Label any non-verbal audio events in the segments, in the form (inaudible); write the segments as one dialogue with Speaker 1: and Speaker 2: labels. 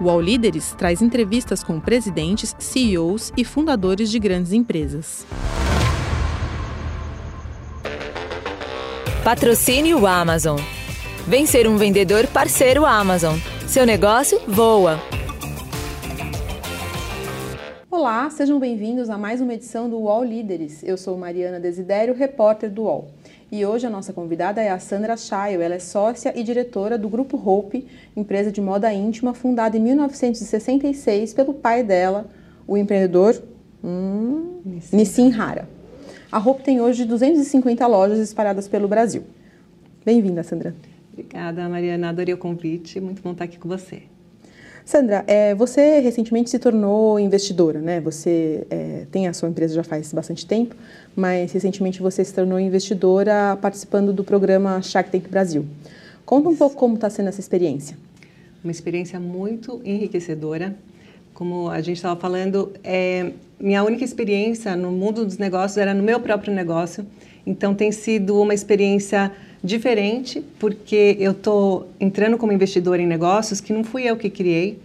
Speaker 1: O All Líderes traz entrevistas com presidentes, CEOs e fundadores de grandes empresas.
Speaker 2: Patrocínio Amazon. Vem ser um vendedor parceiro Amazon. Seu negócio voa.
Speaker 1: Olá, sejam bem-vindos a mais uma edição do UOL Líderes. Eu sou Mariana Desidério, repórter do UOL. E hoje a nossa convidada é a Sandra Chaio. Ela é sócia e diretora do Grupo Hope, empresa de moda íntima fundada em 1966 pelo pai dela, o empreendedor hum, Nissim Hara. A Hope tem hoje 250 lojas espalhadas pelo Brasil. Bem-vinda, Sandra.
Speaker 3: Obrigada, Mariana. Adorei o convite. Muito bom estar aqui com você.
Speaker 1: Sandra, é, você recentemente se tornou investidora, né? Você é, tem a sua empresa já faz bastante tempo, mas recentemente você se tornou investidora participando do programa Shark Tank Brasil. Conta um pouco como está sendo essa experiência.
Speaker 3: Uma experiência muito enriquecedora. Como a gente estava falando, é, minha única experiência no mundo dos negócios era no meu próprio negócio. Então tem sido uma experiência diferente, porque eu estou entrando como investidor em negócios que não fui eu que criei,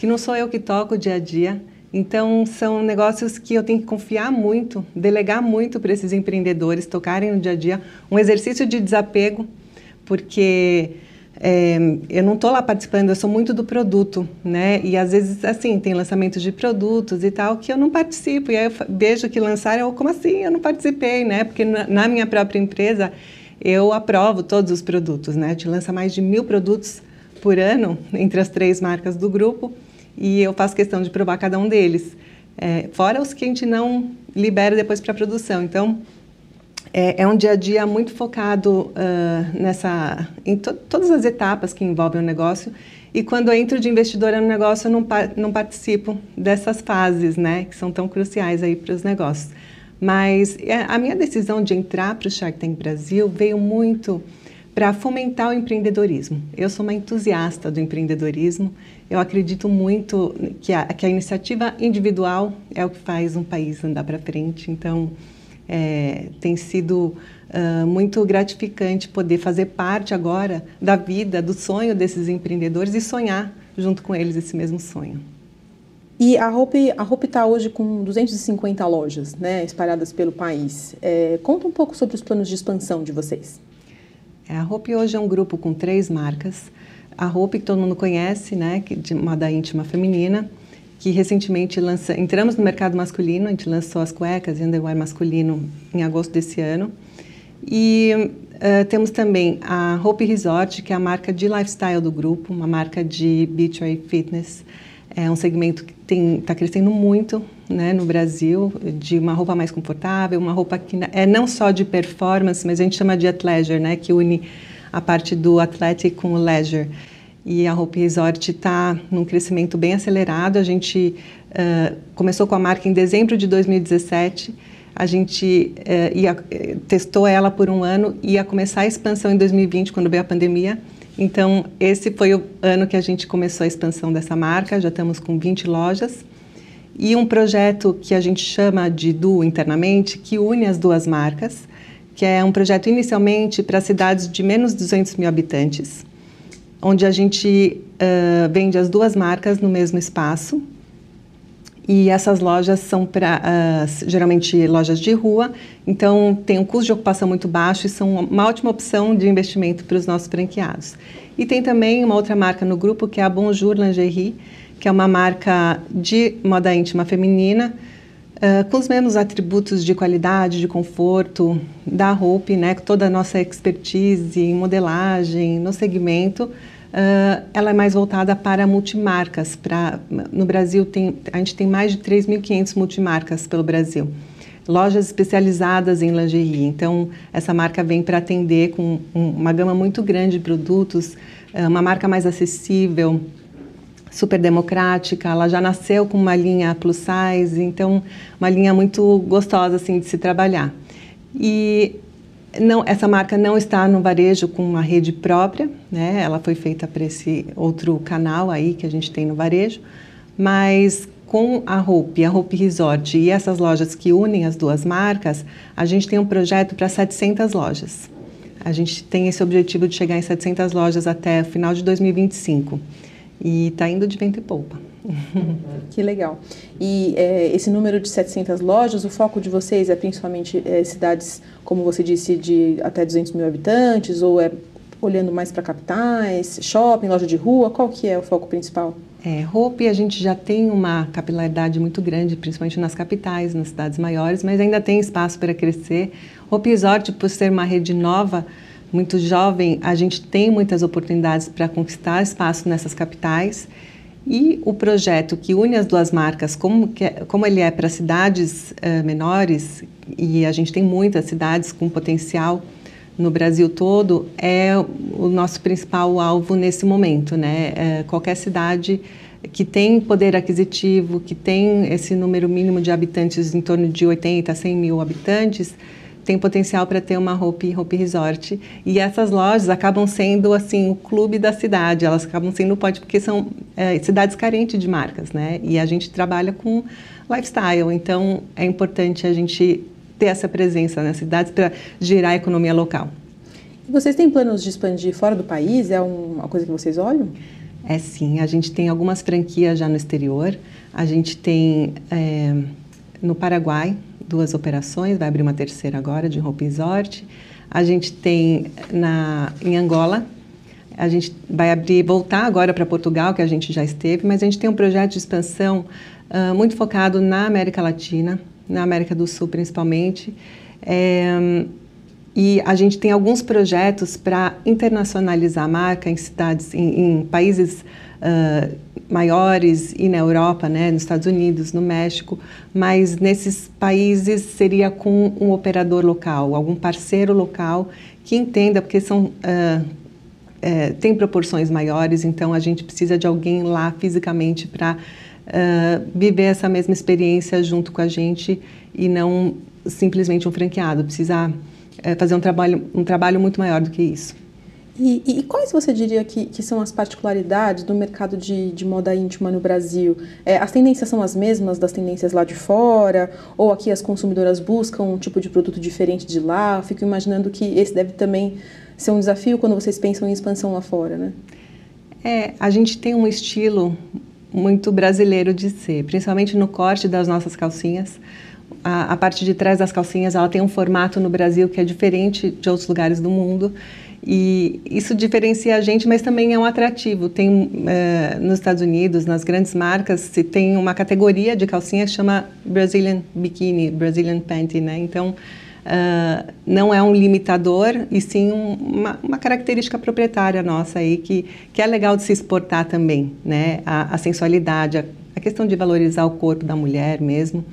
Speaker 3: que não sou eu que toco o dia a dia. Então, são negócios que eu tenho que confiar muito, delegar muito para esses empreendedores tocarem no dia a dia. Um exercício de desapego, porque é, eu não estou lá participando, eu sou muito do produto, né? E às vezes, assim, tem lançamentos de produtos e tal que eu não participo. E aí eu vejo que lançaram, eu, como assim? Eu não participei, né? Porque na, minha própria empresa eu aprovo todos os produtos, né? A gente lança mais de mil produtos por ano entre as três marcas do grupo e eu faço questão de provar cada um deles. É, fora os que a gente não libera depois para produção. Então, é, é, um dia a dia muito focado uh, nessa, em to todas as etapas que envolvem o negócio. E quando eu entro de investidora no negócio, eu não, não participo dessas fases, né, que são tão cruciais aí para os negócios. Mas é, a minha decisão de entrar para o Shark Tank Brasil veio muito para fomentar o empreendedorismo. Eu sou uma entusiasta do empreendedorismo. Eu acredito muito que a, que a iniciativa individual é o que faz um país andar para frente. Então, é, tem sido uh, muito gratificante poder fazer parte agora da vida, do sonho desses empreendedores e sonhar junto com eles esse mesmo sonho.
Speaker 1: E a Hope a está hoje com 250 lojas né, espalhadas pelo país. É, conta um pouco sobre os planos de expansão de vocês.
Speaker 3: É, a Hope hoje é um grupo com três marcas. A Hope, que todo mundo conhece, né, de moda íntima feminina, que recentemente lança, entramos no mercado masculino, a gente lançou as cuecas e underwear masculino em agosto desse ano. E uh, temos também a Hope Resort, que é a marca de lifestyle do grupo, uma marca de beachwear fitness. É um segmento que está crescendo muito né, no Brasil, de uma roupa mais confortável, uma roupa que é não só de performance, mas a gente chama de athleisure, né, que une a parte do athletic com o leisure. E a Hope Resort está num crescimento bem acelerado. A gente uh, começou com a marca em dezembro de 2017. A gente uh, ia, testou ela por um ano e ia começar a expansão em 2020, quando veio a pandemia. Então, esse foi o ano que a gente começou a expansão dessa marca, já estamos com 20 lojas. E um projeto que a gente chama de Duo internamente, que une as duas marcas, que é um projeto inicialmente para cidades de menos de 200 mil habitantes, onde a gente uh, vende as duas marcas no mesmo espaço, e essas lojas são para uh, geralmente lojas de rua, então tem um custo de ocupação muito baixo e são uma ótima opção de investimento para os nossos franqueados. E tem também uma outra marca no grupo que é a Bonjour Lingerie, que é uma marca de moda íntima feminina, uh, com os mesmos atributos de qualidade, de conforto da Hope, né, toda a nossa expertise em modelagem, no segmento, Uh, ela é mais voltada para multimarcas. Pra, no Brasil, tem, a gente tem mais de 3.500 multimarcas pelo Brasil. Lojas especializadas em lingerie. Então, essa marca vem para atender com um, uma gama muito grande de produtos, uh, uma marca mais acessível, super democrática. Ela já nasceu com uma linha plus size, então, uma linha muito gostosa assim, de se trabalhar. E não, essa marca não está no varejo com uma rede própria, né? Ela foi feita para esse outro canal aí que a gente tem no varejo, mas com a Hope, a Hope Resort e essas lojas que unem as duas marcas, a gente tem um projeto para 700 lojas. A gente tem esse objetivo de chegar em 700 lojas até o final de 2025. E está indo de vento e polpa. (laughs)
Speaker 1: Que legal. E é, esse número de 700 lojas, o foco de vocês é principalmente é, cidades, como você disse, de até 200 mil habitantes, ou é olhando mais para capitais, shopping, loja de rua? Qual que é o foco principal?
Speaker 3: É, Hope a gente já tem uma capilaridade muito grande, principalmente nas capitais, nas cidades maiores, mas ainda tem espaço para crescer. Hope Resort, por ser uma rede nova, muito jovem, a gente tem muitas oportunidades para conquistar espaço nessas capitais. E o projeto que une as duas marcas, como, que, é, como ele é para cidades uh, menores, e a gente tem muitas cidades com potencial no Brasil todo, é o nosso principal alvo nesse momento. Né? É, qualquer cidade que tem poder aquisitivo, que tem esse número mínimo de habitantes em torno de 80 a 100 mil habitantes, tem potencial para ter uma Hope, Hope Resort. E essas lojas acabam sendo assim o clube da cidade, elas acabam sendo o ponte, porque são é, cidades carentes de marcas, né? E a gente trabalha com lifestyle, então é importante a gente ter essa presença nas cidades para gerar a economia local.
Speaker 1: Vocês têm planos de expandir fora do país? É uma coisa que vocês olham?
Speaker 3: É sim, a gente tem algumas franquias já no exterior. A gente tem é, no Paraguai duas operações, vai abrir uma terceira agora de Hope Resort. A gente tem na, em Angola, a gente vai abrir, voltar agora para Portugal, que a gente já esteve, mas a gente tem um projeto de expansão uh, muito focado na América Latina, na América do Sul principalmente. É, e a gente tem alguns projetos para internacionalizar a marca em cidades, em, em países uh, maiores e na Europa, né, nos Estados Unidos, no México, mas nesses países seria com um operador local, algum parceiro local que entenda, porque são uh, é, tem proporções maiores, então a gente precisa de alguém lá fisicamente para uh, viver essa mesma experiência junto com a gente e não simplesmente um franqueado. Precisa uh, fazer um trabalho, um trabalho muito maior do que isso.
Speaker 1: E, e, quais você diria que, que, são as particularidades do mercado de, de moda íntima no Brasil? É, as tendências são as mesmas das tendências lá de fora? Ou aqui as consumidoras buscam um tipo de produto diferente de lá? Eu fico imaginando que esse deve também ser um desafio quando vocês pensam em expansão lá fora, né?
Speaker 3: É, a gente tem um estilo muito brasileiro de ser, principalmente no corte das nossas calcinhas. A, a, parte de trás das calcinhas ela tem um formato no Brasil que é diferente de outros lugares do mundo e isso diferencia a gente, mas também é um atrativo. Tem é, nos Estados Unidos, nas grandes marcas, se tem uma categoria de calcinha que chama Brazilian Bikini, Brazilian Panty, né? Então Uh, não é um limitador e sim um, uma, uma, característica proprietária nossa aí que, que é legal de se exportar também, né? A, a sensualidade, a, a, questão de valorizar o corpo da mulher mesmo.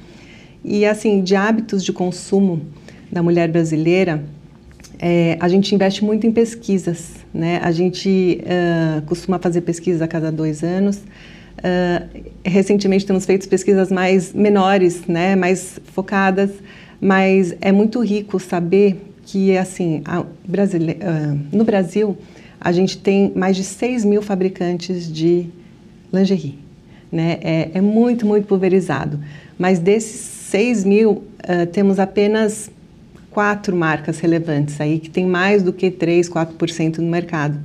Speaker 3: E assim, de hábitos de consumo da mulher brasileira, é, a gente investe muito em pesquisas, né? A gente uh, costuma fazer pesquisas a cada dois anos. Uh, recentemente temos feito pesquisas mais menores, né? Mais focadas mas é muito rico saber que, assim, Brasile... Uh, no Brasil, a gente tem mais de 6 mil fabricantes de lingerie. Né? É, é muito, muito pulverizado. Mas desses 6 mil, temos apenas quatro marcas relevantes aí, que tem mais do que 3, 4% no mercado.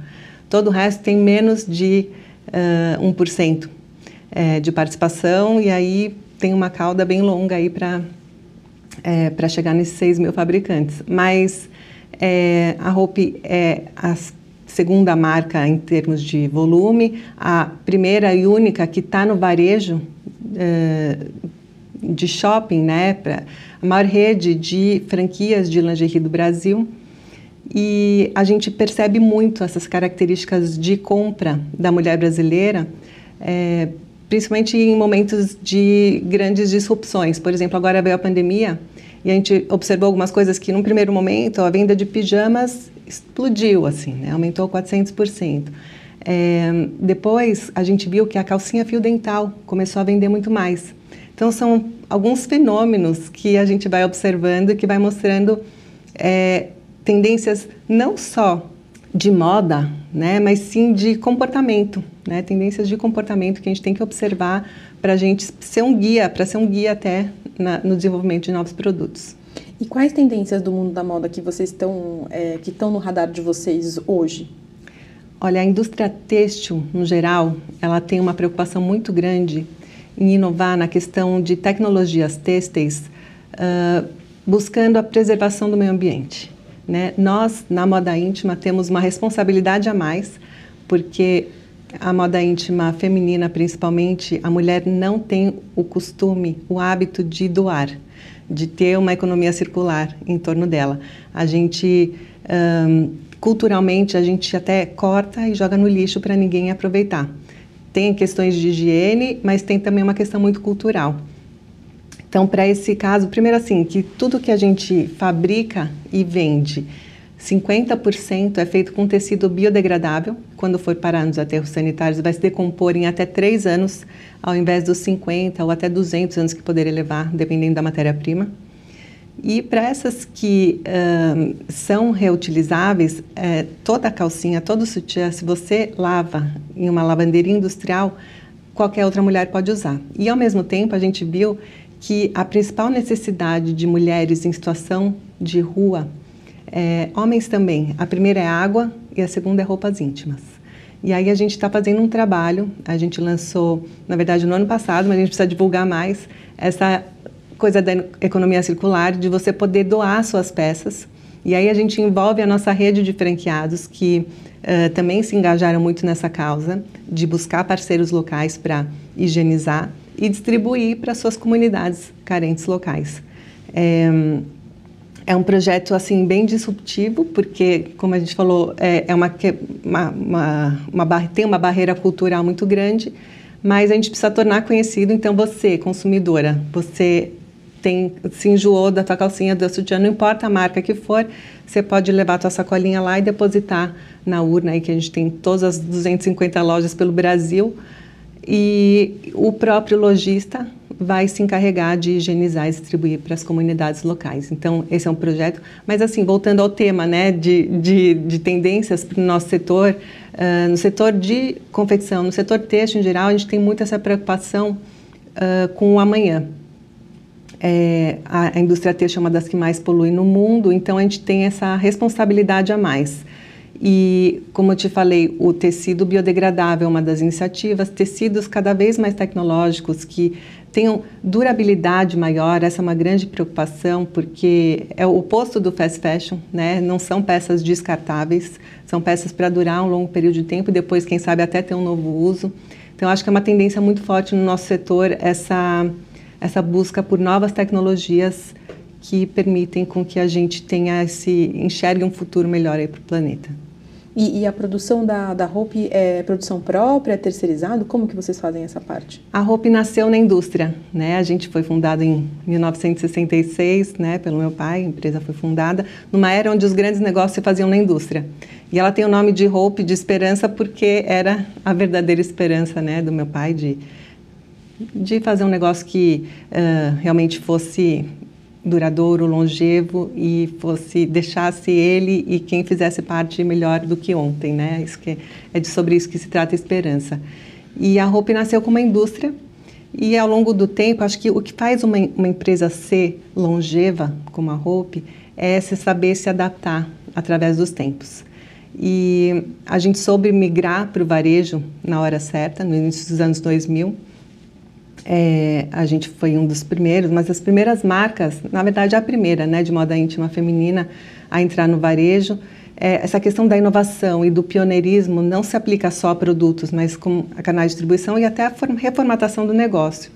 Speaker 3: Todo o resto tem menos de uh, 1% é, de participação e aí tem uma cauda bem longa aí para é, para chegar nesses 6 mil fabricantes. Mas é, a Hope é a segunda marca em termos de volume, a primeira e única que está no varejo de shopping, né, pra, a maior rede de franquias de lingerie do Brasil. E a gente percebe muito essas características de compra da mulher brasileira, é, principalmente em momentos de grandes disrupções. Por exemplo, agora veio a pandemia e a gente observou algumas coisas que, num primeiro momento, a venda de pijamas explodiu, assim, né? aumentou 400%. É, depois, a gente viu que a calcinha fio dental começou a vender muito mais. Então, são alguns fenômenos que a gente vai observando e que vai mostrando é, tendências não só de moda, né, mas sim de comportamento, né, tendências de comportamento que a gente tem que observar para a gente ser um guia, para ser um guia até na, no desenvolvimento de novos produtos.
Speaker 1: E quais tendências do mundo da moda que vocês estão, é, que estão no radar de vocês hoje?
Speaker 3: Olha, a indústria têxtil, no geral, ela tem uma preocupação muito grande em inovar na questão de tecnologias têxteis, uh, buscando a preservação do meio ambiente. Né? Nós, na moda íntima, temos uma responsabilidade a mais, porque a moda íntima feminina, principalmente, a mulher não tem o costume, o hábito de doar, de ter uma economia circular em torno dela. A gente um, culturalmente a gente até corta e joga no lixo para ninguém aproveitar. Tem questões de higiene, mas tem também uma questão muito cultural. Então, para esse caso, primeiro assim, que tudo que a gente fabrica e vende, 50% é feito com tecido biodegradável. Quando for parar nos aterros sanitários, vai se decompor em até 3 anos, ao invés dos 50 ou até 200 anos que poderia levar, dependendo da matéria-prima. E para essas que uh, são reutilizáveis, é, toda a calcinha, todo o sutiã, se você lava em uma lavanderia industrial, qualquer outra mulher pode usar. E ao mesmo tempo, a gente viu que a principal necessidade de mulheres em situação de rua, é, homens também, a primeira é água e a segunda é roupas íntimas. E aí a gente está fazendo um trabalho, a gente lançou, na verdade, no ano passado, mas a gente precisa divulgar mais, essa coisa da economia circular, de você poder doar suas peças. E aí a gente envolve a nossa rede de franqueados que uh, também se engajaram muito nessa causa de buscar parceiros locais para higienizar e distribuir para suas comunidades carentes locais. É, é, um projeto assim bem disruptivo porque, como a gente falou, é, é uma, uma, uma, uma, tem uma barreira cultural muito grande, mas a gente precisa tornar conhecido. Então, você, consumidora, você tem, se enjoou da tua calcinha, do sutiã, não importa a marca que for, você pode levar a tua sacolinha lá e depositar na urna aí que a gente tem todas as 250 lojas pelo Brasil e o próprio lojista vai se encarregar de higienizar e distribuir para as comunidades locais. Então, esse é um projeto. Mas, assim, voltando ao tema né, de, de, de tendências para o nosso setor, uh, no setor de confecção, no setor têxtil em geral, a gente tem muito essa preocupação uh, com o amanhã é, a, a indústria têxtil é uma das que mais polui no mundo, então a gente tem essa responsabilidade a mais. E, como eu te falei, o tecido biodegradável é uma das iniciativas, tecidos cada vez mais tecnológicos que tenham durabilidade maior, essa é uma grande preocupação, porque é o oposto do fast fashion, né? Não são peças descartáveis, são peças para durar um longo período de tempo e depois, quem sabe, até ter um novo uso. Então, acho que é uma tendência muito forte no nosso setor essa essa busca por novas tecnologias que permitem com que a gente tenha esse enxergue um futuro melhor para o planeta.
Speaker 1: E, e, a produção da, da Hope é produção própria, é terceirizado? Como que vocês fazem essa parte?
Speaker 3: A Hope nasceu na indústria, né? A gente foi fundada em 1966, né, pelo meu pai, a empresa foi fundada numa era onde os grandes negócios se faziam na indústria. E ela tem o nome de Hope, de esperança, porque era a verdadeira esperança, né, do meu pai de de fazer um negócio que uh, realmente fosse duradouro, longevo e fosse deixasse ele e quem fizesse parte melhor do que ontem, né? Isso que é de sobre isso que se trata a esperança. E a Hope nasceu como uma indústria e ao longo do tempo, acho que o que faz uma, uma empresa ser longeva como a Hope é se saber se adaptar através dos tempos. E a gente soube migrar para o varejo na hora certa, no início dos anos 2000 é, a gente foi um dos primeiros, mas as primeiras marcas, na verdade a primeira, né, de moda íntima feminina a entrar no varejo. É, essa questão da inovação e do pioneirismo não se aplica só a produtos, mas com a canal de distribuição e até a reformatação do negócio.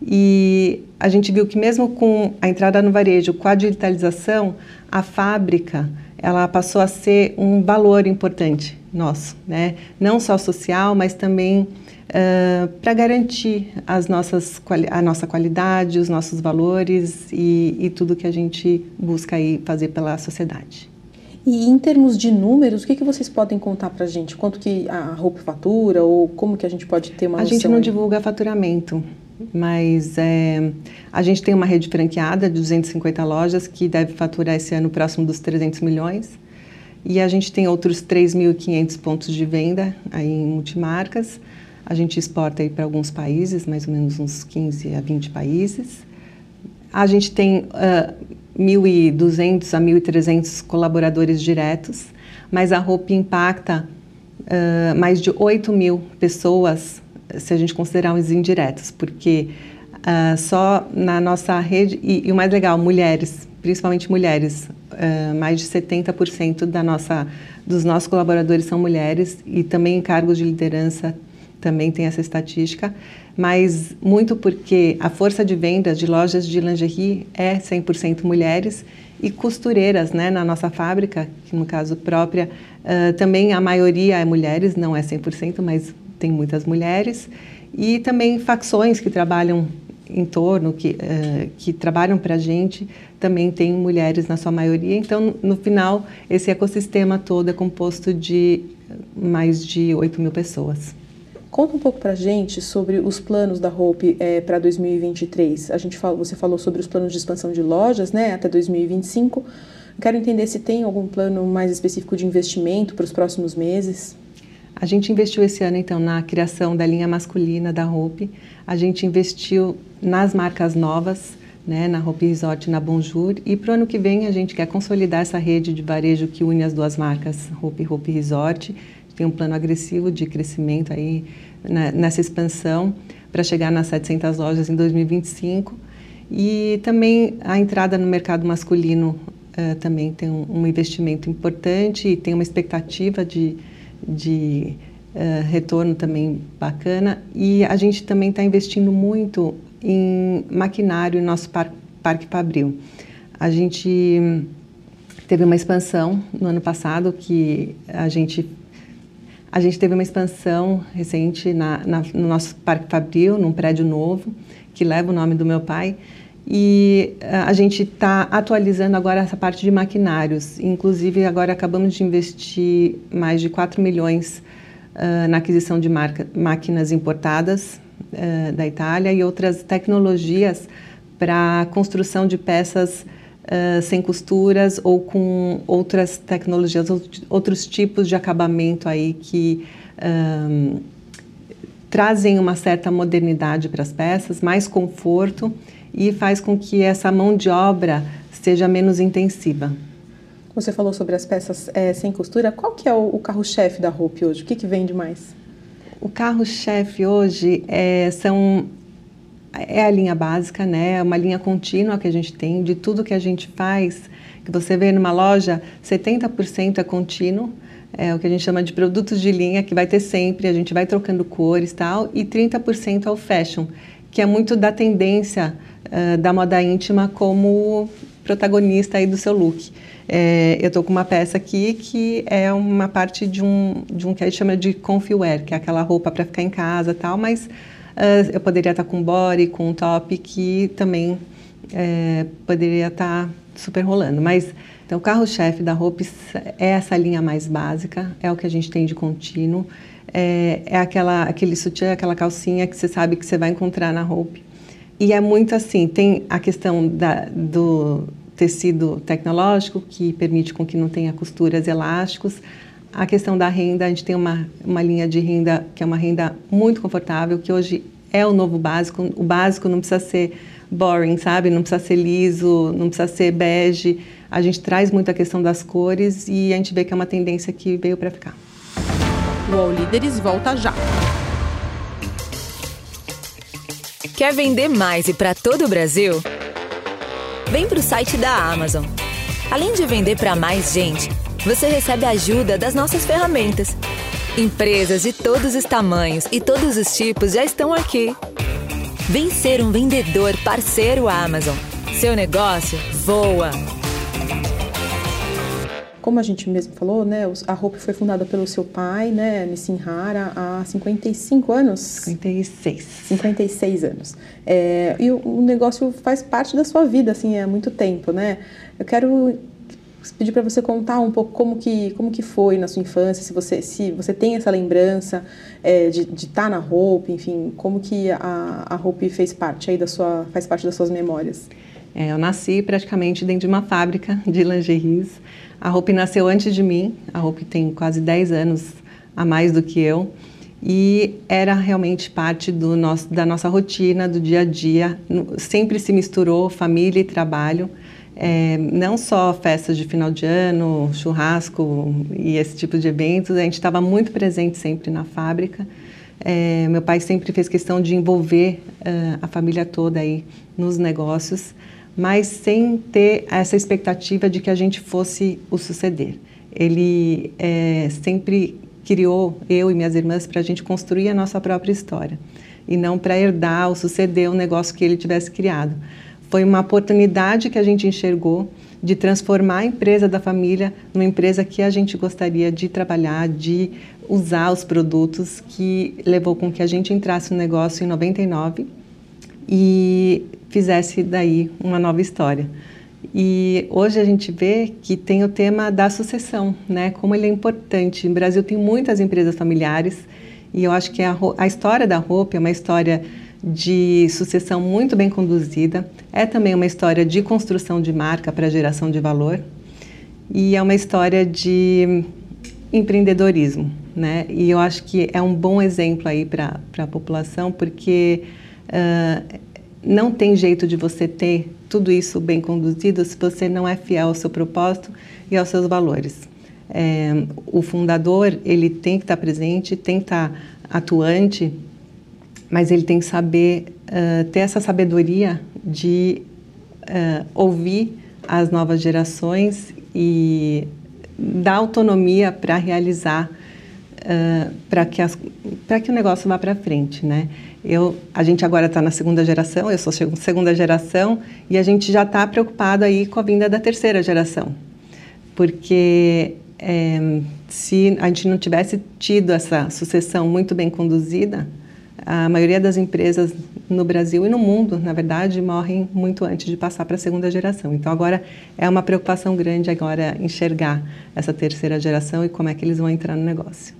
Speaker 3: E a gente viu que mesmo com a entrada no varejo, com a digitalização, a fábrica ela passou a ser um valor importante nosso, né? Não só social, mas também uh, para garantir as nossas, a nossa qualidade, os nossos valores e, e tudo que a gente busca aí fazer pela sociedade.
Speaker 1: E em termos de números, o que, que vocês podem contar para a gente? Quanto que a roupa fatura ou como que a gente pode ter uma
Speaker 3: A gente não aí? divulga faturamento, mas é, a gente tem uma rede franqueada de 250 lojas que deve faturar esse ano próximo dos 300 milhões. E a gente tem outros 3.500 pontos de venda aí em multimarcas. A gente exporta para alguns países, mais ou menos uns 15 a 20 países. A gente tem uh, 1.200 a 1.300 colaboradores diretos, mas a roupa impacta uh, mais de 8 mil pessoas, se a gente considerar os indiretos, porque uh, só na nossa rede, e, e, o mais legal, mulheres, principalmente mulheres, uh, mais de 70% da nossa, dos nossos colaboradores são mulheres e também em cargos de liderança também tem essa estatística, mas muito porque a força de vendas de lojas de lingerie é 100% mulheres e costureiras, né, na nossa fábrica, que no caso própria, uh, também a maioria é mulheres, não é 100%, mas tem muitas mulheres, e também facções que trabalham em torno, que, uh, que trabalham para a gente, também tem mulheres na sua maioria. Então, no final, esse ecossistema todo é composto de mais de 8 mil pessoas.
Speaker 1: Conta um pouco para gente sobre os planos da Hope é, para 2023. A gente fala, você falou sobre os planos de expansão de lojas, né, até 2025. Quero entender se tem algum plano mais específico de investimento para os próximos meses.
Speaker 3: A gente investiu esse ano, então, na criação da linha masculina da Hope. A gente investiu nas marcas novas, né, na Hope Resort e na Bonjour. E para o ano que vem, a gente quer consolidar essa rede de varejo que une as duas marcas, Hope e Hope Resort. Tem um plano agressivo de crescimento aí né, nessa expansão para chegar nas 700 lojas em 2025. E também a entrada no mercado masculino uh, também tem um, um, investimento importante e tem uma expectativa de, de uh, retorno também bacana. E a gente também está investindo muito em maquinário no nosso par Parque Fabril. A gente teve uma expansão no ano passado que a gente a gente teve uma expansão recente na, na, no nosso Parque Fabril, num prédio novo, que leva o nome do meu pai. E eh, a gente está atualizando agora essa parte de maquinários. Inclusive, agora acabamos de investir mais de 4 milhões uh, na aquisição de marca, máquinas importadas uh, da Itália e outras tecnologias para construção de peças uh, sem costuras ou com outras tecnologias, outros tipos de acabamento aí que um, trazem uma certa modernidade para as peças, mais conforto e faz com que essa mão de obra seja menos intensiva.
Speaker 1: Você falou sobre as peças é, sem costura. Qual que é o, o carro-chefe da Hope hoje? O que, que vende mais?
Speaker 3: O carro-chefe hoje é, são é a linha básica, né? É uma linha contínua que a gente tem de tudo que a gente faz. Que você vê numa loja, 70% é contínuo, é o que a gente chama de produtos de linha, que vai ter sempre, a gente vai trocando cores tal, e 30% é o fashion, que é muito da tendência uh, da moda íntima como protagonista aí do seu look. É, eu estou com uma peça aqui que é uma parte de um, de um que a gente chama de comfy wear, que é aquela roupa para ficar em casa tal, mas Uh, eu poderia estar com body, com top, que também é, poderia estar super rolando. Mas, então, o carro-chefe da Hope é essa linha mais básica, é o que a gente tem de contínuo. É, é aquela, aquele sutiã, aquela calcinha que você sabe que você vai encontrar na Hope. E é muito assim, tem a questão da, do tecido tecnológico, que permite com que não tenha costuras elásticos, a questão da renda, a gente tem uma, uma linha de renda que é uma renda muito confortável, que hoje é o novo básico. O básico não precisa ser boring, sabe? Não precisa ser liso, não precisa ser bege. A gente traz muito a questão das cores e a gente vê que é uma tendência que veio para ficar.
Speaker 1: O All Líderes volta já.
Speaker 2: Quer vender mais e para todo o Brasil? Vem para o site da Amazon. Além de vender para mais gente, você recebe a ajuda das nossas ferramentas. Empresas de todos os tamanhos e todos os tipos já estão aqui. Vem ser um vendedor parceiro Amazon. Seu negócio voa.
Speaker 1: Como a gente mesmo falou, né, a Hope foi fundada pelo seu pai, né, Nissin Hara, há 55 anos?
Speaker 3: 56.
Speaker 1: 56 anos. É, e o, o negócio faz parte da sua vida, assim, há muito tempo, né? Eu quero pedir para você contar um pouco como que, como que foi na sua infância, se você, se você tem essa lembrança é, de estar tá na Hope, enfim, como que a, a Hope fez parte aí da sua, faz parte das suas memórias.
Speaker 3: É, eu nasci praticamente dentro de uma fábrica de lingeries. A Hope nasceu antes de mim, a Hope tem quase 10 anos a mais do que eu e era realmente parte do nosso, da nossa rotina, do dia a dia. Sempre se misturou família e trabalho. É, não só festas de final de ano, churrasco e esse tipo de eventos, a gente estava muito presente sempre na fábrica. É, meu pai sempre fez questão de envolver uh, a família toda aí nos negócios, mas sem ter essa expectativa de que a gente fosse o suceder. Ele é, sempre criou eu e minhas irmãs para a gente construir a nossa própria história e não para herdar ou suceder o negócio que ele tivesse criado. Foi uma oportunidade que a gente enxergou de transformar a empresa da família numa empresa que a gente gostaria de trabalhar, de usar os produtos, que levou com que a gente entrasse no negócio em 99 e fizesse daí uma nova história. E hoje a gente vê que tem o tema da sucessão, né? Como ele é importante. No Brasil tem muitas empresas familiares e eu acho que a, a história da Hope é uma história de sucessão muito bem conduzida, é também uma história de construção de marca para geração de valor e é uma história de empreendedorismo, né? E eu acho que é um bom exemplo aí para a população porque uh, não tem jeito de você ter tudo isso bem conduzido se você não é fiel ao seu propósito e aos seus valores. É, o fundador ele tem que estar presente, tem que estar atuante mas ele tem que saber uh, ter essa sabedoria de uh, ouvir as novas gerações e dar autonomia para realizar uh, para que que o negócio vá para frente, né? Eu, a gente agora está na segunda geração, eu sou segunda geração e a gente já está preocupado aí com a vinda da terceira geração, porque é, se a gente não tivesse tido essa sucessão muito bem conduzida, a maioria das empresas no Brasil e no mundo, na verdade, morrem muito antes de passar para a segunda geração. Então, agora é uma preocupação grande agora enxergar essa terceira geração e como é que eles vão entrar no negócio.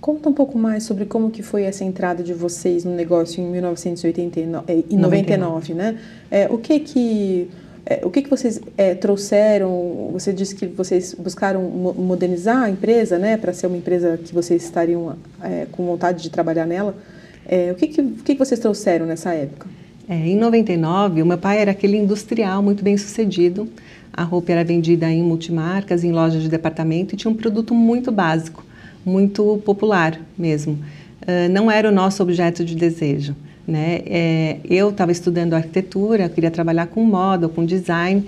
Speaker 1: Conta um pouco mais sobre como que foi essa entrada de vocês no negócio em 1999, né? É, o que que é, o que, que vocês é, trouxeram? Você disse que vocês buscaram modernizar a empresa, né, para ser uma empresa que vocês estariam é, com vontade de trabalhar nela. É, o que, que, que, vocês trouxeram nessa época?
Speaker 3: É, em 99, o meu pai era aquele industrial muito bem sucedido. A roupa era vendida em multimarcas, em lojas de departamento e tinha um produto muito básico, muito popular mesmo. Uh, não era o nosso objeto de desejo. Né? É, eu estava estudando arquitetura, queria trabalhar com moda, com design.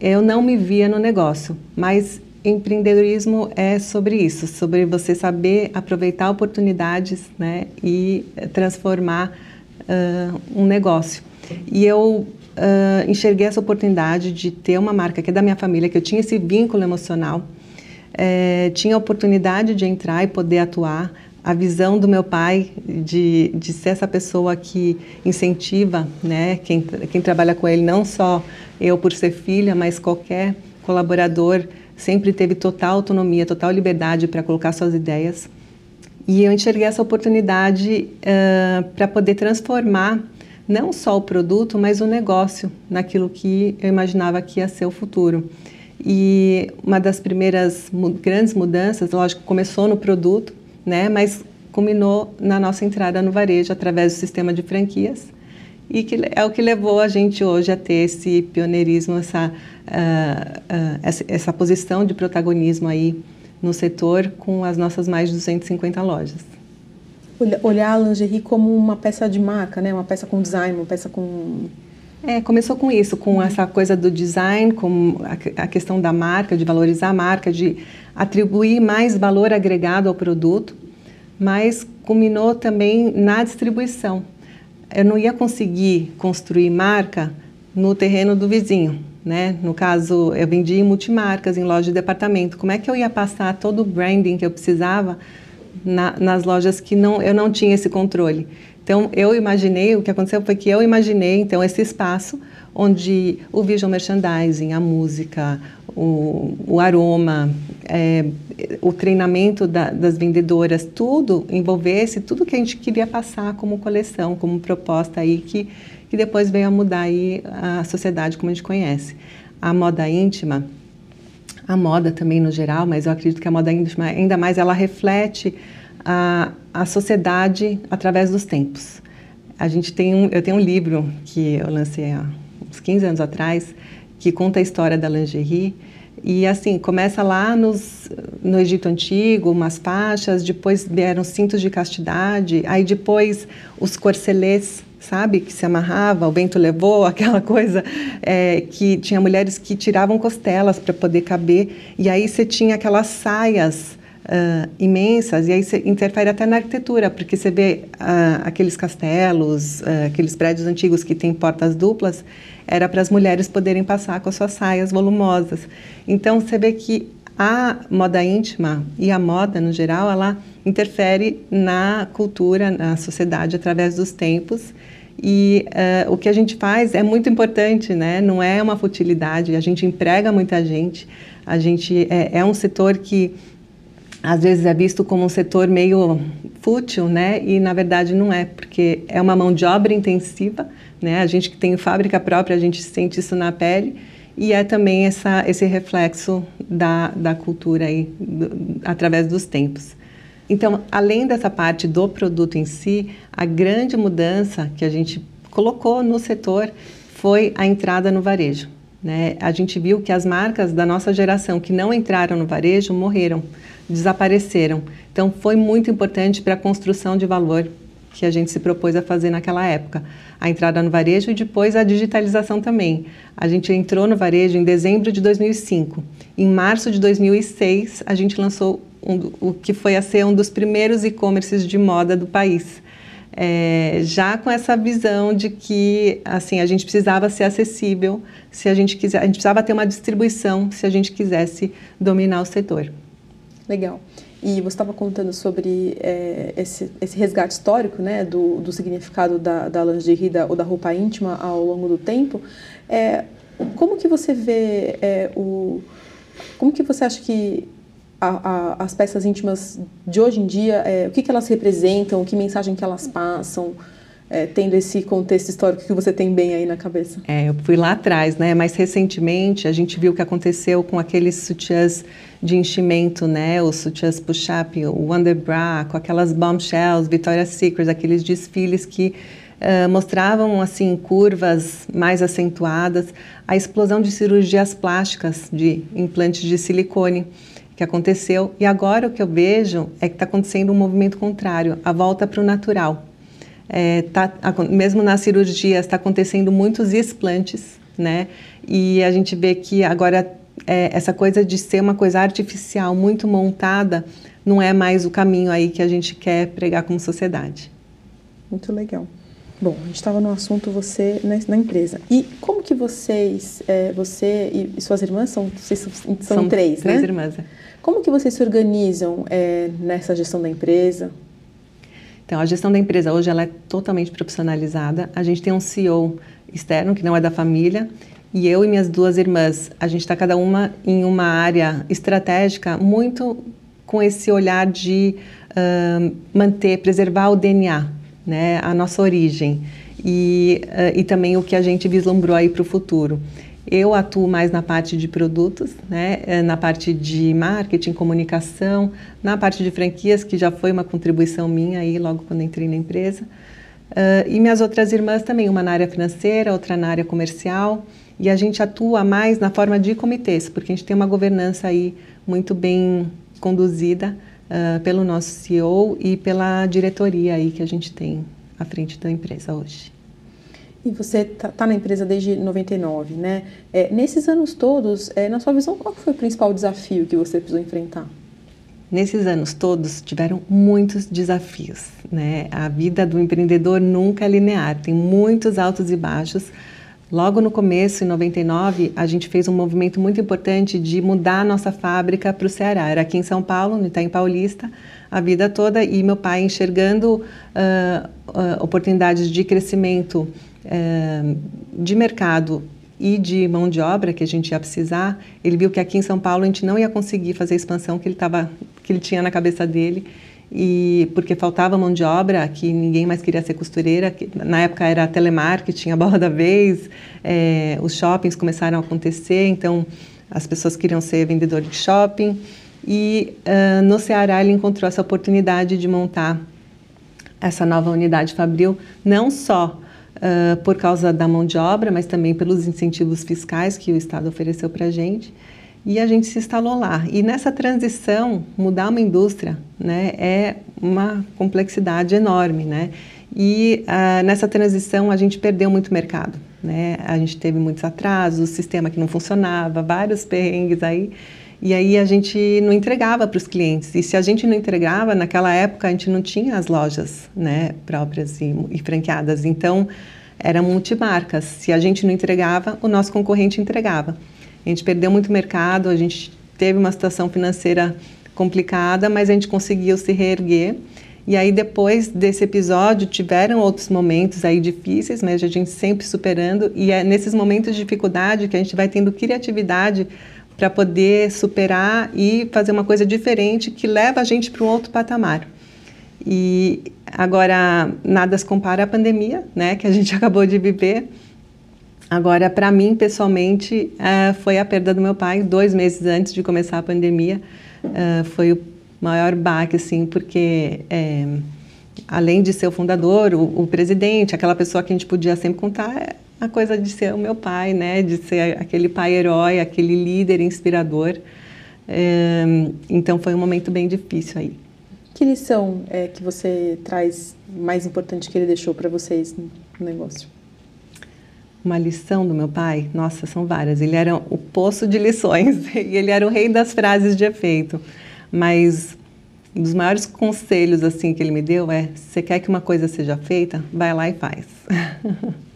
Speaker 3: Eu não me via no negócio, mas empreendedorismo é sobre isso, sobre você saber aproveitar oportunidades né, e transformar uh, um negócio. E eu uh, enxerguei essa oportunidade de ter uma marca que é da minha família, que eu tinha esse vínculo emocional, é, tinha a oportunidade de entrar e poder atuar, a visão do meu pai de, de ser essa pessoa que incentiva né, quem, quem trabalha com ele, não só eu por ser filha, mas qualquer colaborador sempre teve total autonomia, total liberdade para colocar suas ideias. E eu enxerguei essa oportunidade uh, para poder transformar não só o produto, mas o negócio naquilo que eu imaginava que ia ser o futuro. E uma das primeiras grandes mudanças, lógico, começou no produto, né, mas culminou na nossa entrada no varejo através do sistema de franquias e que é o que levou a gente hoje a ter esse pioneirismo, essa, uh, uh, essa, essa, posição de protagonismo aí no setor com as nossas mais de 250 lojas.
Speaker 1: Olhar a lingerie como uma peça de marca, né? uma peça com design, uma peça com...
Speaker 3: É, começou com isso, com uhum. essa coisa do design, com a, a questão da marca, de valorizar a marca, de atribuir mais valor agregado ao produto, mas culminou também na distribuição eu não ia conseguir construir marca no terreno do vizinho, né? No caso, eu vendia em multimarcas, em loja de departamento. Como é que eu ia passar todo o branding que eu precisava na, nas lojas que não, eu não tinha esse controle? Então, eu imaginei, o que aconteceu foi que eu imaginei, então, esse espaço onde o visual merchandising, a música, o, o aroma, é, o treinamento da, das vendedoras, tudo envolvesse tudo que a gente queria passar como coleção, como proposta aí que, que depois veio a mudar aí a sociedade como a gente conhece. A moda íntima, a moda também no geral, mas eu acredito que a moda íntima ainda mais ela reflete a, a sociedade através dos tempos. A gente tem um, eu tenho um livro que eu lancei há uns 15 anos atrás, que conta a história da lingerie. E assim, começa lá nos, no Egito Antigo, umas faixas, depois vieram cintos de castidade, aí depois os corcelês, sabe, que se amarrava, o vento levou, (laughs) aquela coisa é, que tinha mulheres que tiravam costelas para poder caber, e aí você tinha aquelas saias uh, imensas, e aí você interfere até na arquitetura, porque você vê uh, aqueles castelos, uh, aqueles prédios antigos que têm portas duplas, era para as mulheres poderem passar com as suas saias volumosas. Então você vê que a moda íntima e a moda no geral, ela interfere na cultura, na sociedade através dos tempos. E uh, o que a gente faz é muito importante, né? Não é uma futilidade. A gente emprega muita gente. A gente é, é um setor que às vezes é visto como um setor meio fútil, né? E na verdade não é, porque é uma mão de obra intensiva, né? A gente que tem fábrica própria, a gente sente isso na pele e é também essa, esse reflexo da, da cultura aí, do, através dos tempos. Então, além dessa parte do produto em si, a grande mudança que a gente colocou no setor foi a entrada no varejo. Né? A gente viu que as marcas da nossa geração que não entraram no varejo morreram desapareceram. Então, foi muito importante para a construção de valor que a gente se propôs a fazer naquela época. A entrada no varejo e depois a digitalização também. A gente entrou no varejo em dezembro de 2005. Em março de 2006, a gente lançou um, o que foi a ser um dos primeiros e-commerces de moda do país. É, já com essa visão de que assim a gente precisava ser acessível se a gente quiser a gente precisava ter uma distribuição se a gente quisesse dominar o setor
Speaker 1: Legal. E você estava contando sobre é, esse, esse, resgate histórico, né, do, do significado da, da lingerie da, ou da roupa íntima ao longo do tempo. É, como que você vê é, o... Como que você acha que a, a, as peças íntimas de hoje em dia, é, o que, que elas representam, que mensagem que elas passam? é, tendo esse contexto histórico que você tem bem aí na cabeça?
Speaker 3: É, eu fui lá atrás, né? Mas recentemente a gente viu o que aconteceu com aqueles sutiãs de enchimento, né? Os sutiãs push-up, o underbra, com aquelas bombshells, Victoria's Secret, aqueles desfiles que uh, mostravam assim curvas mais acentuadas, a explosão de cirurgias plásticas, de implantes de silicone que aconteceu. E agora o que eu vejo é que está acontecendo um movimento contrário, a volta para o natural. É, tá, mesmo nas cirurgias está acontecendo muitos explantes, né? E a gente vê que agora é, essa coisa de ser uma coisa artificial muito montada não é mais o caminho aí que a gente quer pregar como sociedade.
Speaker 1: Muito legal. Bom, a gente estava no assunto você na, na, empresa. E como que vocês, é, você e, e, suas irmãs, são, vocês são, são,
Speaker 3: são
Speaker 1: três,
Speaker 3: três
Speaker 1: né?
Speaker 3: irmãs. É.
Speaker 1: Como que vocês se organizam é, nessa gestão da empresa?
Speaker 3: Então, a gestão da empresa hoje ela é totalmente profissionalizada. A gente tem um CEO externo, que não é da família, e eu e minhas duas irmãs, a gente está cada uma em uma área estratégica muito com esse olhar de uh, manter, preservar o DNA, né, a nossa origem e, uh, e também o que a gente vislumbrou aí para o futuro. Eu atuo mais na parte de produtos, né, eh, na parte de marketing, comunicação, na parte de franquias, que já foi uma contribuição minha aí logo quando entrei na empresa. Uh, e minhas outras irmãs também, uma na área financeira, outra na área comercial. E a gente atua mais na forma de comitês, porque a gente tem uma governança aí muito bem conduzida uh, pelo nosso CEO e pela diretoria aí que a gente tem à frente da empresa hoje.
Speaker 1: E você está tá na empresa desde 99, né? É, nesses anos todos, é, na sua visão, qual foi o principal desafio que você precisou enfrentar?
Speaker 3: Nesses anos todos tiveram muitos desafios, né? A vida do empreendedor nunca é linear, tem muitos altos e baixos. Logo no começo, em 99, a gente fez um movimento muito importante de mudar a nossa fábrica para o Ceará. Era aqui em São Paulo, no Itaim Paulista, a vida toda, e meu pai enxergando uh, uh, oportunidades de crescimento uh, de mercado e de mão de obra que a gente ia precisar, ele viu que aqui em São Paulo a gente não ia conseguir fazer a expansão que ele, tava, que ele tinha na cabeça dele e porque faltava mão de obra, que ninguém mais queria ser costureira, que na época era telemarketing, a bola da vez, é, os shoppings começaram a acontecer, então as pessoas queriam ser vendedor de shopping e uh, no Ceará ele encontrou essa oportunidade de montar essa nova unidade Fabril, não só uh, por causa da mão de obra, mas também pelos incentivos fiscais que o Estado ofereceu para a gente. E a gente se instalou lá. E nessa transição, mudar uma indústria né, é uma complexidade enorme. Né? E uh, nessa transição a gente perdeu muito mercado. Né? A gente teve muitos atrasos, sistema que não funcionava, vários perrengues aí. E aí a gente não entregava para os clientes. E se a gente não entregava, naquela época a gente não tinha as lojas né, próprias e, e franqueadas. Então, eram multimarcas. Se a gente não entregava, o nosso concorrente entregava. A gente perdeu muito mercado, a gente teve uma situação financeira complicada, mas a gente conseguiu se reerguer. E aí depois desse episódio tiveram outros momentos aí difíceis, mas a gente sempre superando e é nesses momentos de dificuldade que a gente vai tendo criatividade para poder superar e fazer uma coisa diferente que leva a gente para um outro patamar. E agora nada se compara à pandemia, né, que a gente (laughs) acabou de viver. Agora, para mim pessoalmente, uh, foi a perda do meu pai dois meses antes de começar a pandemia. Uh, foi o maior baque, assim, porque é, além de ser o fundador, o, o, presidente, aquela pessoa que a gente podia sempre contar, a coisa de ser o meu pai, né? De ser aquele pai herói, aquele líder inspirador. É, então foi um momento bem difícil aí.
Speaker 1: Que lição é que você traz mais importante que ele deixou para vocês no negócio?
Speaker 3: Uma lição do meu pai, nossa, são várias. Ele era o poço de lições (laughs) e ele era o rei das frases de efeito. Mas um dos maiores conselhos assim que ele me deu é: você quer que uma coisa seja feita, vai lá e faz. (laughs)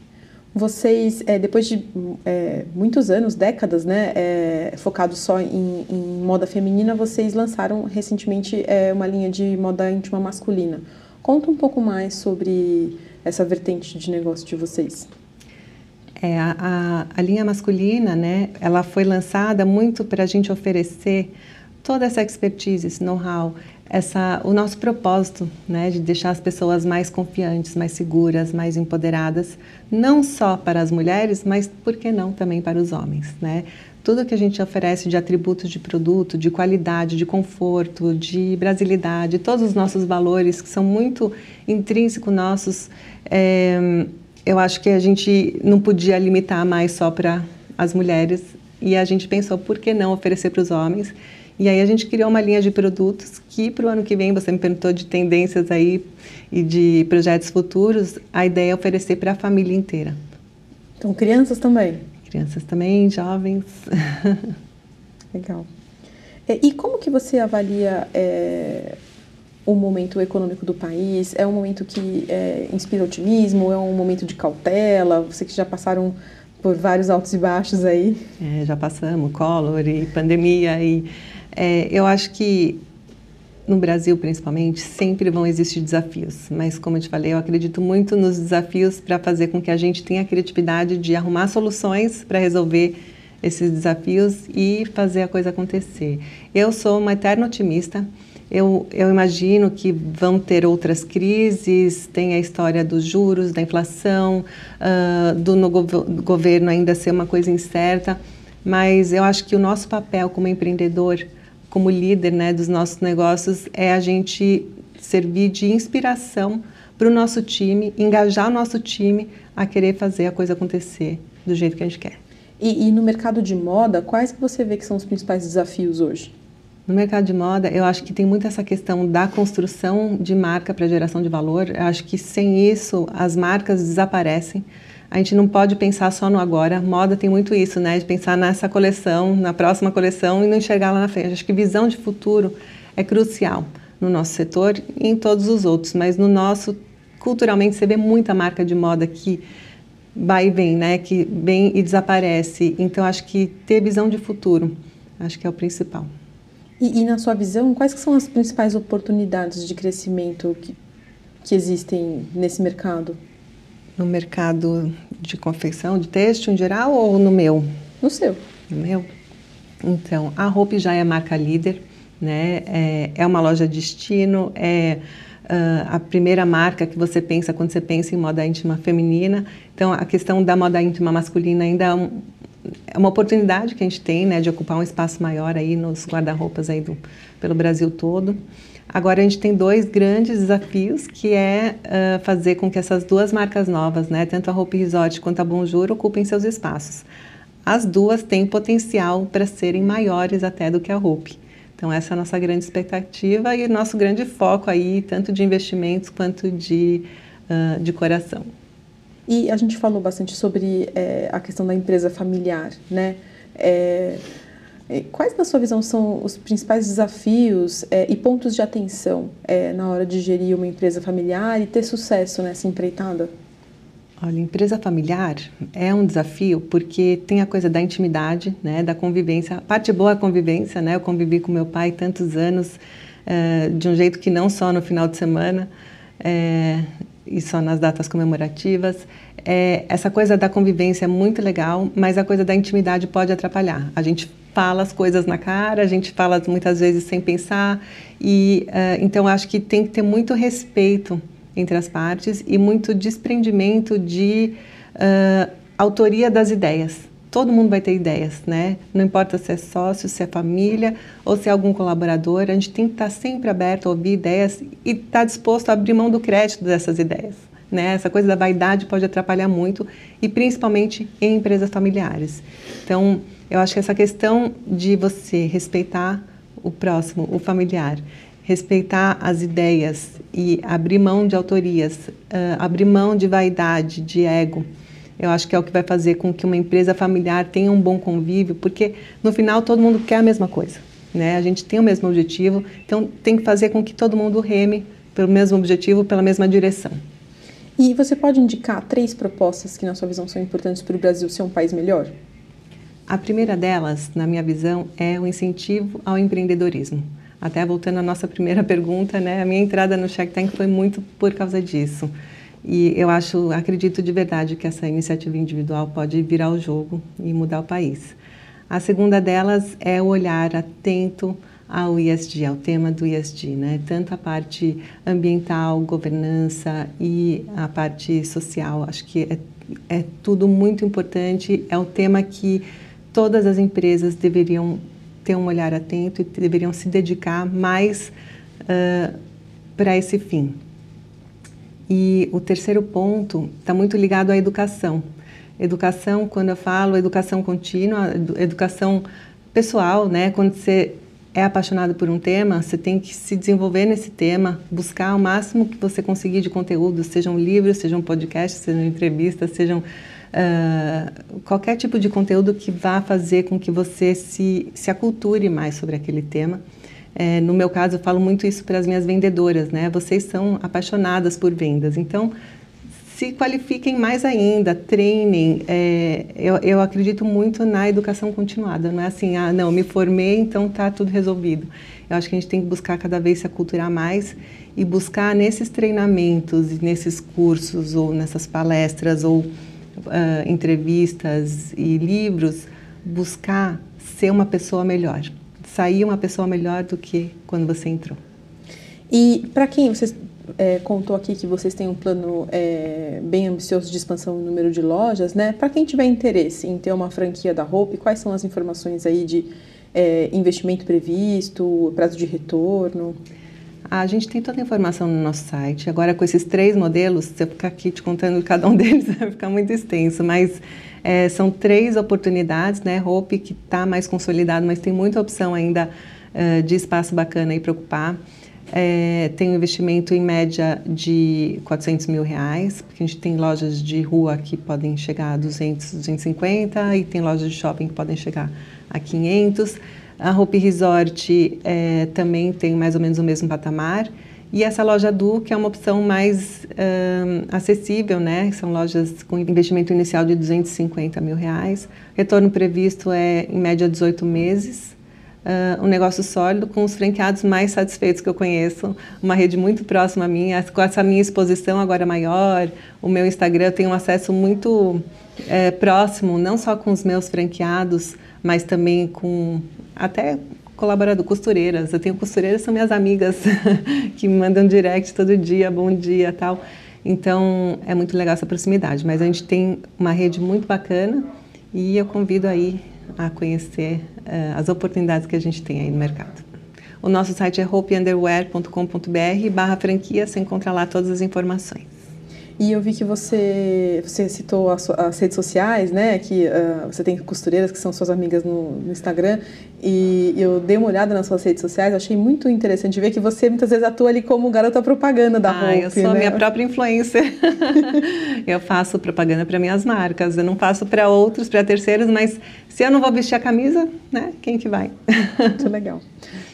Speaker 1: Vocês, é, depois de é, muitos anos, décadas, né, é, só em, em, moda feminina, vocês lançaram recentemente uma linha de moda íntima masculina. Conta um pouco mais sobre essa vertente de negócio de vocês.
Speaker 3: É, a, a, linha masculina, né, ela foi lançada muito para a gente oferecer toda essa expertise, esse know-how, essa, o nosso propósito, né, de deixar as pessoas mais confiantes, mais seguras, mais empoderadas, não só para as mulheres, mas por que não também para os homens, né? Tudo que a gente oferece de atributos de produto, de qualidade, de conforto, de brasilidade, todos os nossos valores que são muito intrínsecos nossos, é, eu acho que a gente não podia limitar mais só para as mulheres e a gente pensou por que não oferecer para os homens e aí a gente criou uma linha de produtos que para o ano que vem, você me perguntou de tendências aí e de projetos futuros, a ideia é oferecer para a família inteira.
Speaker 1: Então, crianças também?
Speaker 3: Crianças também, jovens. (laughs)
Speaker 1: Legal. E como que você avalia é, o momento econômico do país? É um momento que é, inspira otimismo? É um momento de cautela? Você que já passaram por vários altos e baixos aí.
Speaker 3: É, já passamos, Collor e pandemia e é, eu acho que no Brasil, principalmente, sempre vão existir desafios, mas como eu te falei, eu acredito muito nos desafios para fazer com que a gente tenha a criatividade de arrumar soluções para resolver esses desafios e fazer a coisa acontecer. Eu sou uma eterna otimista. Eu, eu imagino que vão ter outras crises, tem a história dos juros, da inflação, uh, do no governo ainda ser uma coisa incerta, mas eu acho que o nosso papel como empreendedor como líder né, dos nossos negócios é a gente servir de inspiração para o nosso time, engajar o nosso time a querer fazer a coisa acontecer do jeito que a gente quer.
Speaker 1: E, e no mercado de moda, quais que você vê que são os principais desafios hoje?
Speaker 3: No mercado de moda, eu acho que tem muito essa questão da construção de marca para geração de valor. Eu acho que sem isso as marcas desaparecem a gente não pode pensar só no agora. Moda tem muito isso, né? De pensar nessa coleção, na próxima coleção e não enxergar lá na frente. Acho que visão de futuro é crucial no nosso setor e em todos os outros, mas no nosso, culturalmente, você vê muita marca de moda que vai e vem, né? Que vem e desaparece. Então, acho que ter visão de futuro, acho que é o principal.
Speaker 1: E, e na sua visão, quais são as principais oportunidades de crescimento que, que existem nesse mercado?
Speaker 3: No mercado de confecção, de têxtil em geral ou no meu?
Speaker 1: No seu.
Speaker 3: No meu? Então, a Hope já é marca líder, né? É, é uma loja destino, é uh, a primeira marca que você pensa quando você pensa em moda íntima feminina. Então, a questão da moda íntima masculina ainda é um, é uma oportunidade que a gente tem, né, de ocupar um espaço maior aí nos guarda-roupas aí do, pelo Brasil todo. Agora a gente tem dois grandes desafios, que é uh, fazer com que essas duas marcas novas, né, tanto a Hope Resort quanto a Bonjour, ocupem seus espaços. As duas têm potencial para serem maiores até do que a Hope. Então essa é a nossa grande expectativa e nosso grande foco aí, tanto de investimentos quanto de, uh, de coração.
Speaker 1: E a gente falou bastante sobre é, a questão da empresa familiar, né? É, quais, na sua visão, são os principais desafios é, e pontos de atenção na hora de gerir uma empresa familiar e ter sucesso nessa empreitada?
Speaker 3: Olha, empresa familiar é um desafio porque tem a coisa da intimidade, né, da convivência. A parte boa é a convivência, né? Eu convivi com meu pai tantos anos, de um jeito que não só no final de semana e só nas datas comemorativas. É, essa coisa da convivência é muito legal, mas a coisa da intimidade pode atrapalhar. A gente fala as coisas na cara, a gente fala muitas vezes sem pensar, e uh, então acho que tem que ter muito respeito entre as partes e muito desprendimento de uh, autoria das ideias todo mundo vai ter ideias, né? Não importa se é sócio, se é família ou se é algum colaborador, a gente tem que estar sempre aberto a ouvir ideias e estar disposto a abrir mão do crédito dessas ideias. Né? Essa coisa da vaidade pode atrapalhar muito e principalmente em empresas familiares. Então, eu acho que essa questão de você respeitar o próximo, o familiar, respeitar as ideias e abrir mão de autorias, uh, abrir mão de vaidade, de ego, eu acho que é o que vai fazer com que uma empresa familiar tenha um bom convívio, porque no final todo mundo quer a mesma coisa, né? A gente tem o mesmo objetivo, então tem que fazer com que todo mundo reme pelo mesmo objetivo, pela mesma direção.
Speaker 1: E você pode indicar três propostas que, na sua visão, são importantes para o Brasil ser um país melhor?
Speaker 3: A primeira delas, na minha visão, é o incentivo ao empreendedorismo. Até voltando à nossa primeira (laughs) pergunta, né, a minha entrada no Shark Tank foi muito por causa disso. E eu acho, acredito de verdade que essa iniciativa individual pode virar o jogo e mudar o país. A segunda delas é o olhar atento ao ISD, ao tema do ISD, né? Tanto a parte ambiental, governança e a parte social. Acho que é, é tudo muito importante. É um tema que todas as empresas deveriam ter um olhar atento e deveriam se dedicar mais uh, para esse fim. E o terceiro ponto está muito ligado à educação. Educação, quando eu falo educação contínua, educação pessoal, né? Quando você é apaixonado por um tema, você tem que se desenvolver nesse tema, buscar o máximo que você conseguir de conteúdo, sejam livros, sejam podcasts, sejam entrevistas, sejam uh, qualquer tipo de conteúdo que vá fazer com que você se, se aculture mais sobre aquele tema. É, no meu caso, eu falo muito isso para as minhas vendedoras, né? Vocês são apaixonadas por vendas, então se qualifiquem mais ainda, treinem. É, eu, eu acredito muito na educação continuada, não é assim, ah, não, me formei, então tá tudo resolvido. Eu acho que a gente tem que buscar cada vez se aculturar mais e buscar nesses treinamentos, nesses cursos ou nessas palestras ou uh, entrevistas e livros, buscar ser uma pessoa melhor sair uma pessoa melhor do que quando você entrou.
Speaker 1: E para quem você é, contou aqui que vocês têm um plano é, bem ambicioso de expansão no número de lojas, né? Para quem tiver interesse em ter uma franquia da Hope, quais são as informações aí de é, investimento previsto, prazo de retorno?
Speaker 3: A gente tem toda a informação no nosso site. Agora, com esses três modelos, se eu ficar aqui te contando cada um (laughs) deles, vai ficar muito extenso, mas é, são três oportunidades, né? Hope que está mais consolidado, mas tem muita opção ainda uh, de espaço bacana aí para ocupar. É, tem um investimento em média de 400 mil reais, porque a gente tem lojas de rua que podem chegar a 200, 250 e tem lojas de shopping que podem chegar a 500. A Hope Resort é, também tem mais ou menos o mesmo patamar. E essa loja Du, que é uma opção mais acessível, né? São lojas com investimento inicial de 250 mil reais. Retorno previsto é, em média, 18 meses. Uh, um negócio sólido com os franqueados mais satisfeitos que eu conheço. Uma rede muito próxima a mim. Com essa minha exposição agora maior, o meu Instagram, eu tenho um acesso muito é, próximo, não só com os meus franqueados, mas também com até colaborador, costureiras. Eu tenho costureiras, são minhas amigas, (laughs) que me mandam direct todo dia, bom dia tal. Então, é muito legal essa proximidade. Mas a gente tem uma rede muito bacana e eu convido aí a conhecer uh, as oportunidades que a gente tem aí no mercado. O nosso site é hopeunderwear.com.br barra franquia, você encontra lá todas as informações.
Speaker 1: E eu vi que você, você citou as, as redes sociais, né? Que uh, você tem costureiras que são suas amigas no, no, Instagram. E eu dei uma olhada nas suas redes sociais, achei muito interessante ver que você muitas vezes atua ali como garota propaganda da
Speaker 3: ah,
Speaker 1: Hope,
Speaker 3: eu sou
Speaker 1: né?
Speaker 3: a minha própria influencer. (laughs) eu faço propaganda para minhas marcas, eu não faço para outros, para terceiros, mas se eu não vou vestir a camisa, né? Quem que vai?
Speaker 1: muito (laughs) legal.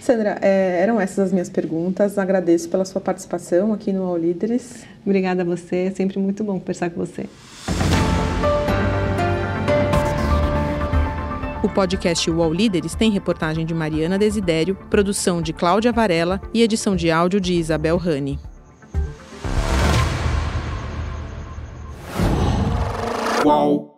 Speaker 1: Sandra, é, eram essas as minhas perguntas. Agradeço pela sua participação aqui no All Líderes.
Speaker 3: Obrigada a você, é sempre muito bom conversar com você.
Speaker 1: O podcast UOL Líderes tem reportagem de Mariana Desidério, produção de Cláudia Varela e edição de áudio de Isabel Rani.
Speaker 4: UOL